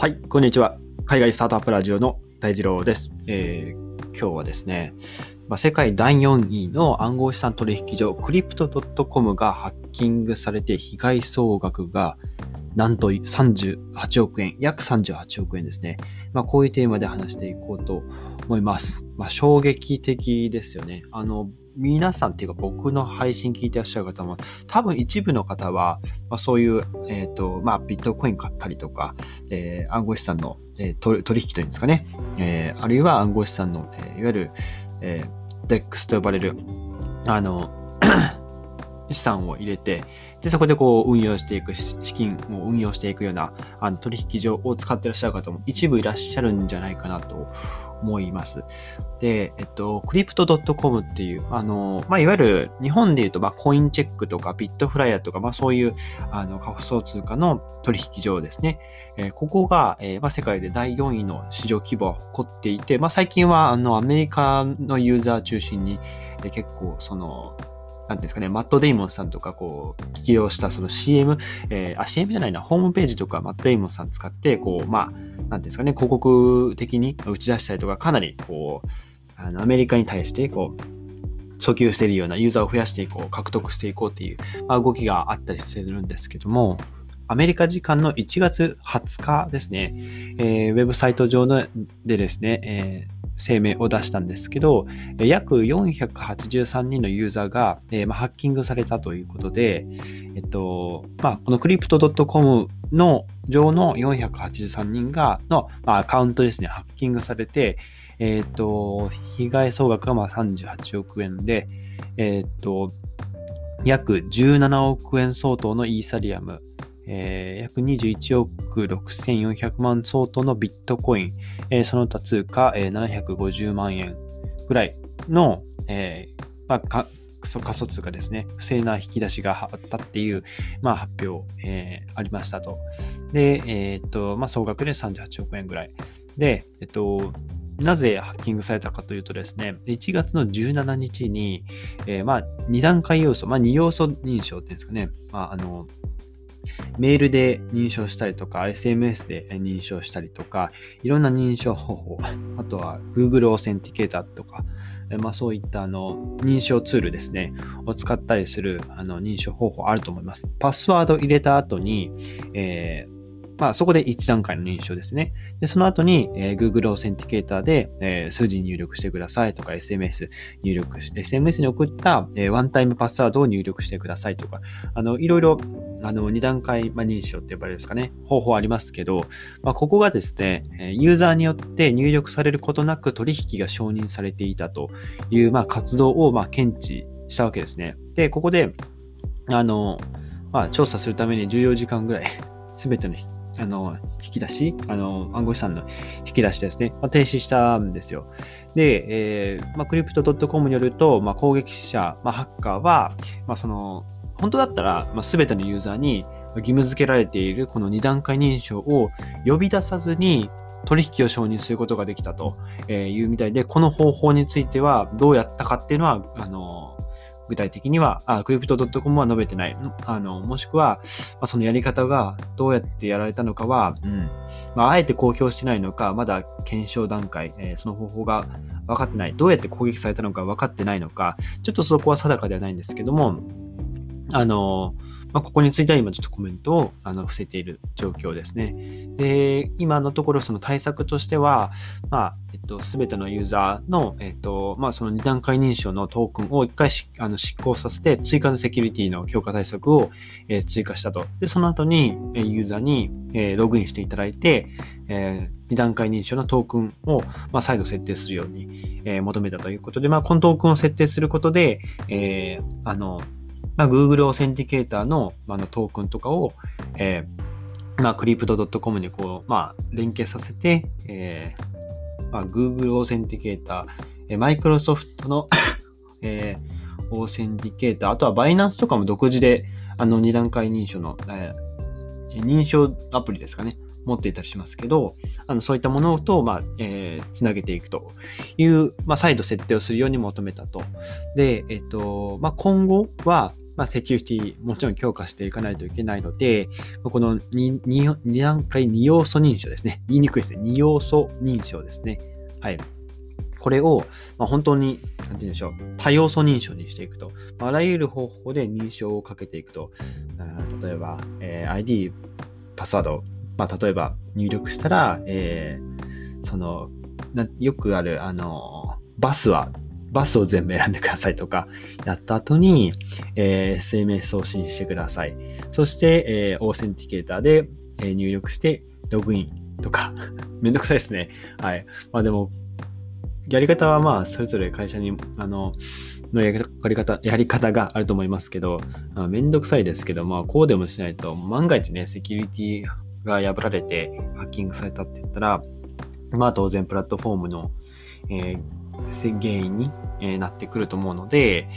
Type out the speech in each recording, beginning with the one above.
はい、こんにちは。海外スタートアップラジオの大二郎です。えー今日はですね、まあ、世界第4位の暗号資産取引所クリプト .com がハッキングされて被害総額がなんと38億円、約38億円ですね。まあ、こういうテーマで話していこうと思います。まあ、衝撃的ですよね。あの、皆さんっていうか僕の配信聞いてらっしゃる方も多分一部の方は、まあ、そういう、えっ、と、まあ、ビットコイン買ったりとか、えー暗号資産の、えー取取引というんですかね。えーあるいは暗号資産の、えーいわゆる、えー、DEX と呼ばれる、あの、資産を入れて、で、そこでこう運用していく、資金を運用していくようなあの取引所を使ってらっしゃる方も一部いらっしゃるんじゃないかなと思います。で、えっと、クリプト .com っていう、あの、まあ、いわゆる日本で言うと、まあ、コインチェックとかビットフライヤーとか、まあ、そういう、あの、仮想通貨の取引所ですね。えーここが、えーまあ、世界で第4位の市場規模を誇っていて、まあ、最近は、あの、アメリカのユーザー中心に、えー結構、その、なんていうんですかね、マット・デイモンさんとか、こう、起用したその CM、えーあ、CM じゃないな、ホームページとかマット・デイモンさん使って、こう、まあ、なんていうんですかね、広告的に打ち出したりとか、かなり、こう、あのアメリカに対して、こう、訴求しているようなユーザーを増やしていこう、獲得していこうっていう、まあ、動きがあったりするんですけども、アメリカ時間の1月20日ですね、えーウェブサイト上のでですね、えー声明を出したんですけど、約483人のユーザーが、えーまあ、ハッキングされたということで、えっと、まあ、このクリプト .com の上の483人が、の、まあ、アカウントですね、ハッキングされて、えっと、被害総額がまあ38億円で、えっと、約17億円相当のイーサリアム、えー約21億6400万相当のビットコイン、えーその他通貨、えー750万円ぐらいの、えーまあ、仮想通貨ですね、不正な引き出しがあったっていう、まあ、発表、えーありましたと。で、えーっと、まあ、総額で38億円ぐらい。で、えっと、なぜハッキングされたかというとですね、1月の17日に、えーまあ、2段階要素、まあ、2要素認証っていうんですかね、まあ、あの、メールで認証したりとか、SMS で認証したりとか、いろんな認証方法、あとは Google オーセンティケーターとか、まあそういったあの認証ツールですね、を使ったりするあの認証方法あると思います。パスワード入れた後に、えーまあそこで1段階の認証ですね。で、その後に、えー Google オーセンティケーターで、えー数字入力してくださいとか、SMS 入力して、SMS に送った、えーワンタイムパスワードを入力してくださいとか、あの、いろいろ、あの、2段階、まあ、認証って呼ばれるんですかね、方法ありますけど、まあ、ここがですね、ユーザーによって入力されることなく取引が承認されていたという、まあ、活動を、まあ、検知したわけですね。で、ここで、あの、まあ、調査するために14時間ぐらい、すべてのあの引き出し、あの暗号資産の引き出しですね、まあ、停止したんですよ。で、えーまあ、クリプト .com によると、まあ、攻撃者、まあ、ハッカーは、まあ、その、本当だったら、まあ、全てのユーザーに義務付けられているこの2段階認証を呼び出さずに取引を承認することができたというみたいで、この方法についてはどうやったかっていうのは、あの、具体的には、あクリプト .com は述べてない。あの、もしくは、まあ、そのやり方がどうやってやられたのかは、うん。まあ、あえて公表してないのか、まだ検証段階、えーその方法が分かってない。どうやって攻撃されたのか分かってないのか、ちょっとそこは定かではないんですけども、あの、まあ、ここについては今ちょっとコメントをあの伏せている状況ですね。で、今のところその対策としては、まあ、えっと、すべてのユーザーの、えっと、まあ、その2段階認証のトークンを一回あの失効させて、追加のセキュリティの強化対策を、えー追加したと。で、その後に、ユーザーに、えーログインしていただいて、え2段階認証のトークンを、まあ、再度設定するように、えー求めたということで、まあ、このトークンを設定することで、えーあの、まあ、Google Authenticator の,、まあ、のトークンとかを、えーまあ、 Crypto.com にこう、まあ、連携させて、えーまあ、Google Authenticatorー、えー、Microsoft の、えーオーセンティケーター、あとはバイナンスとかも独自で、あの、二段階認証の、えー認証アプリですかね、持っていたりしますけど、あのそういったものと、まあ、えーつなげていくという、まあ、再度設定をするように求めたと。で、えっと、まあ、今後は、まあ、セキュリティもちろん強化していかないといけないので、この 2, 2, 段階2要素認証ですね。言いにくいですね。2要素認証ですね。はい。これを、まあ、本当に、なんて言うんでしょう、多要素認証にしていくと。あらゆる方法で認証をかけていくと。例えば、えー、ID、パスワード、まあ、例えば入力したら、えー、その、よくある、あの、バスはバスを全部選んでくださいとか、やった後に、えー、SMS 送信してください。そして、えー、 Authenticator で、え、入力してログインとか、めんどくさいですね。はい。まあでも、やり方はまあ、それぞれ会社に、あの、のやり方、やり方があると思いますけど、あめんどくさいですけど、まあ、こうでもしないと、万が一ね、セキュリティが破られてハッキングされたって言ったら、まあ当然プラットフォームの、えー原因にえなってくると思うので、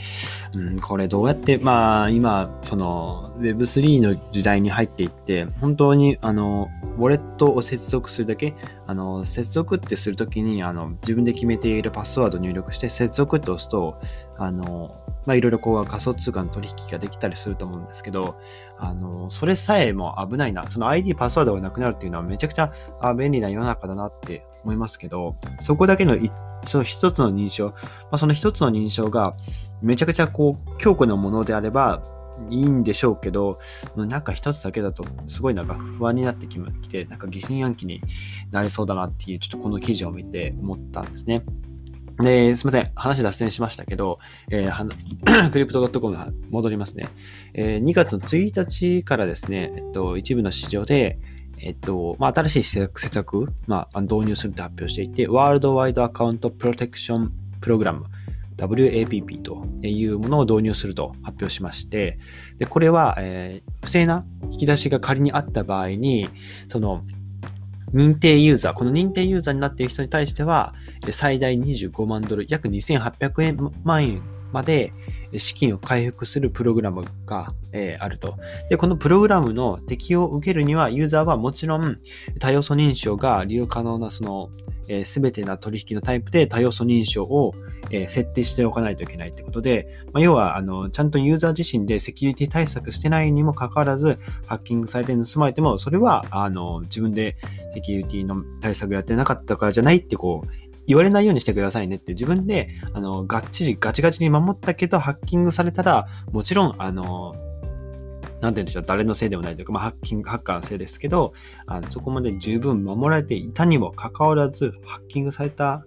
うん、これどうやって、まあ今、その Web3 の時代に入っていって、本当にあの、ウォレットを接続するだけ、あの、接続ってするときに、あの、自分で決めているパスワード入力して接続って押すと、あの、まあいろいろこう仮想通貨の取引ができたりすると思うんですけど、あの、それさえも危ないな。その ID パスワードがなくなるっていうのはめちゃくちゃあ便利な世の中だなって思いますけど、そこだけのその一つの認証、まあ、その一つの認証がめちゃくちゃこう強固なものであればいいんでしょうけど、なんか一つだけだとすごいなんか不安になってきて、なんか疑心暗鬼になりそうだなっていう、ちょっとこの記事を見て思ったんですね。で、すみません。話脱線しましたけど、えー、クリプト .com 戻りますね。えー、2月の1日からですね、えっと、一部の市場で、えっと、まあ、新しい施策、まあ、導入するって発表していて、ワールドワイドアカウントプロテクションプログラム、WAPP というものを導入すると発表しまして、で、これは、えー、不正な引き出しが仮にあった場合に、その、認定ユーザー、この認定ユーザーになっている人に対しては、最大25万ドル、約2800万円まで資金を回復するプログラムが、え、あると。で、このプログラムの適用を受けるには、ユーザーはもちろん多要素認証が利用可能なそのす、え、べ、てな取引のタイプで多要素認証を、え、設定しておかないといけないってことで、まあ、要はあのちゃんとユーザー自身でセキュリティ対策してないにもかかわらず、ハッキングされて盗まれても、それはあの自分でセキュリティの対策やってなかったからじゃないってこう言われないようにしてくださいねって自分で、あの、がっちりガチガチに守ったけど、ハッキングされたら、もちろん、あの、なんて言うんでしょう、誰のせいでもないというか、まあ、ハッキング、ハッカーのせいですけど、あのそこまで十分守られていたにもかかわらず、ハッキングされた、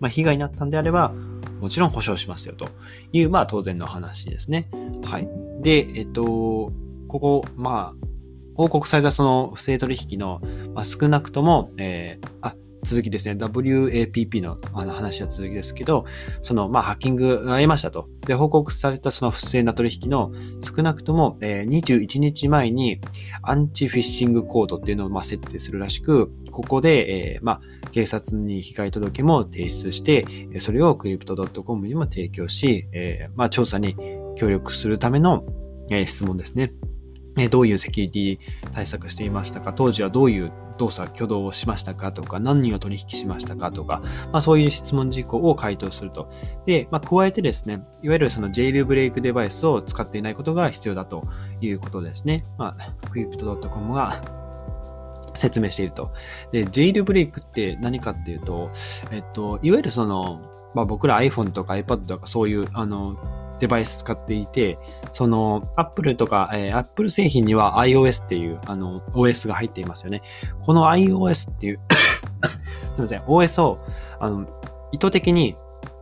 まあ、被害になったんであれば、もちろん保証しますよという、まあ、当然の話ですね。はい。で、えっと、ここ、まあ、報告されたその不正取引の、まあ、少なくとも、えー、あ、続きですね、WAPP のあの話は続きですけど、その、まあ、ハッキングがありましたと。で、報告されたその不正な取引の少なくとも、えー、21日前にアンチフィッシングコードっていうのをまあ設定するらしく、ここで、えー、まあ、警察に被害届も提出して、それをクリプト .com にも提供し、えー、まあ、調査に協力するための、え、質問ですね。どういうセキュリティ対策していましたか当時はどういう動作、挙動をしましたかとか、何人を取引しましたかとか、まあ、そういう質問事項を回答すると。で、まあ、加えてですね、いわゆるそのジェイルブレイクデバイスを使っていないことが必要だということですね。まあ、クリプト .com が説明していると。で、ジェイルブレイクって何かっていうと、えっと、いわゆるその、まあ、僕ら iPhone とか iPad とかそういう、あの、デバイス使っていて、その Apple とか、えー、Apple 製品には iOS っていうあの OS が入っていますよね。この iOS っていう すみません、OS をあの意図的に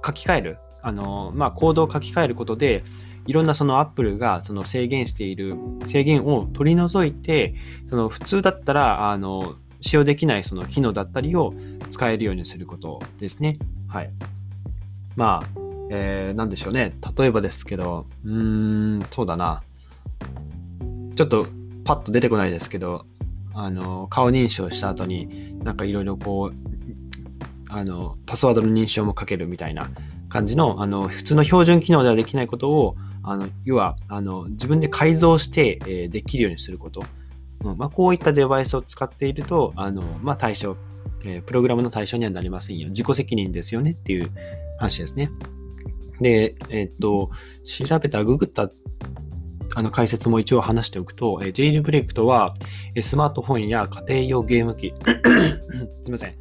書き換える、あのまあ、コードを書き換えることで、いろんなその Apple がその制限している制限を取り除いて、その普通だったらあの使用できないその機能だったりを使えるようにすることですね。はい。まあ、えー、なんでしょうね。例えばですけど、うーん、そうだな。ちょっとパッと出てこないですけど、あの、顔認証した後に、なんかいろいろこう、あの、パスワードの認証もかけるみたいな感じの、あの、普通の標準機能ではできないことを、あの、要は、あの、自分で改造して、えー、できるようにすること。うんまあ、こういったデバイスを使っていると、あの、まあ、対象、えー、プログラムの対象にはなりませんよ。自己責任ですよねっていう話ですね。で、えっと、調べた、ググったあの解説も一応話しておくと、えー、ジェイルブレイクとは、え、スマートフォンや家庭用ゲーム機、すいません。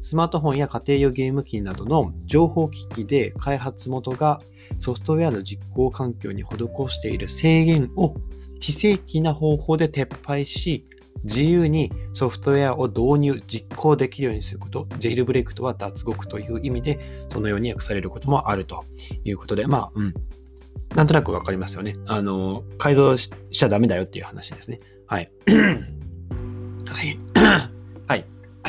スマートフォンや家庭用ゲーム機などの情報機器で開発元がソフトウェアの実行環境に施している制限を非正規な方法で撤廃し、自由にソフトウェアを導入、実行できるようにすること、ジェイルブレイクとは脱獄という意味で、そのように訳されることもあるということで、まあ、うん。なんとなくわかりますよね。あの、改造しちゃダメだよっていう話ですね。はい。はい。はい。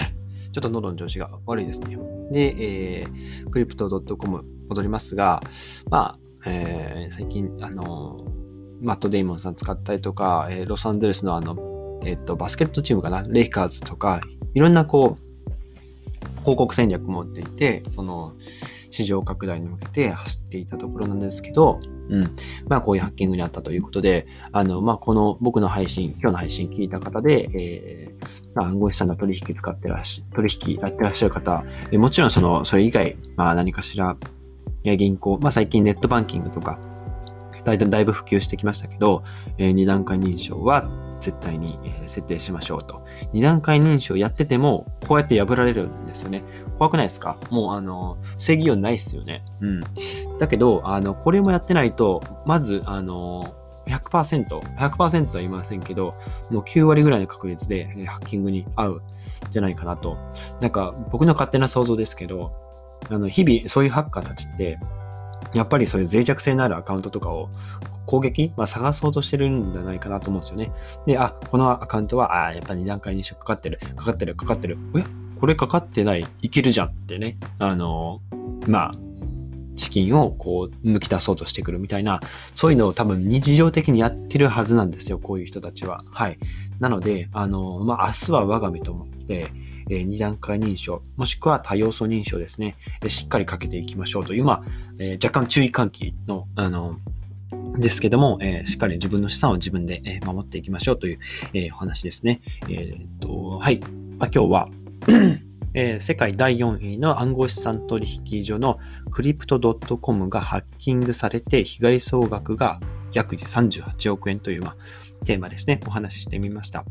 ちょっと喉の調子が悪いですね。で、えー、クリプト .com 戻りますが、まあ、えー、最近、あの、マット・デイモンさん使ったりとか、えー、ロサンゼルスのあの、えっ、と、バスケットチームかな、レイカーズとか、いろんなこう、広告戦略持っていて、その、市場拡大に向けて走っていたところなんですけど、うん。まあ、こういうハッキングにあったということで、あの、まあ、この僕の配信、今日の配信聞いた方で、えー、まあ、暗号資産の取引使ってらっしゃ、取引やってらっしゃる方、えもちろんその、それ以外、まあ、何かしら、銀行、まあ、最近ネットバンキングとか、だいだいぶ普及してきましたけど、えー、2段階認証は絶対に、え設定しましょうと。2段階認証やってても、こうやって破られるんですよね。怖くないですか？もう、あの、防ぎようないっすよね。うん。だけど、あの、これもやってないと、まず、あの、100%、100%とは言いませんけど、もう9割ぐらいの確率でハッキングに合うじゃないかなと。なんか僕の勝手な想像ですけど、あの、日々そういうハッカーたちって、やっぱりそういう脆弱性のあるアカウントとかを攻撃、まあ、探そうとしてるんじゃないかなと思うんですよね。で、あ、このアカウントは、あ、やっぱ2段階認証かかってる、かかってる、かかってる。え？これかかってない、いけるじゃんってね。あの、まあ、資金をこう抜き出そうとしてくるみたいな、そういうのを多分日常的にやってるはずなんですよ、こういう人たちは。はい。なので、あの、まあ、明日は我が身と思って、えー、2段階認証、もしくは多要素認証ですね、え、しっかりかけていきましょうという、まあ、えー、若干注意喚起の、あの、ですけども、えー、しっかり自分の資産を自分で、え、守っていきましょうという、えー、お話ですね。えー、っと、はい。まあ、今日はえー、世界第4位の暗号資産取引所のクリプト .com がハッキングされて被害総額が約38億円という、まあ、テーマですね、お話ししてみました。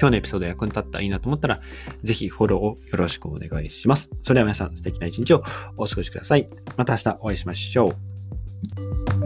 今日のエピソード役に立ったらいいなと思ったら、ぜひフォローをよろしくお願いします。それでは皆さん素敵な一日をお過ごしください。また明日お会いしましょう。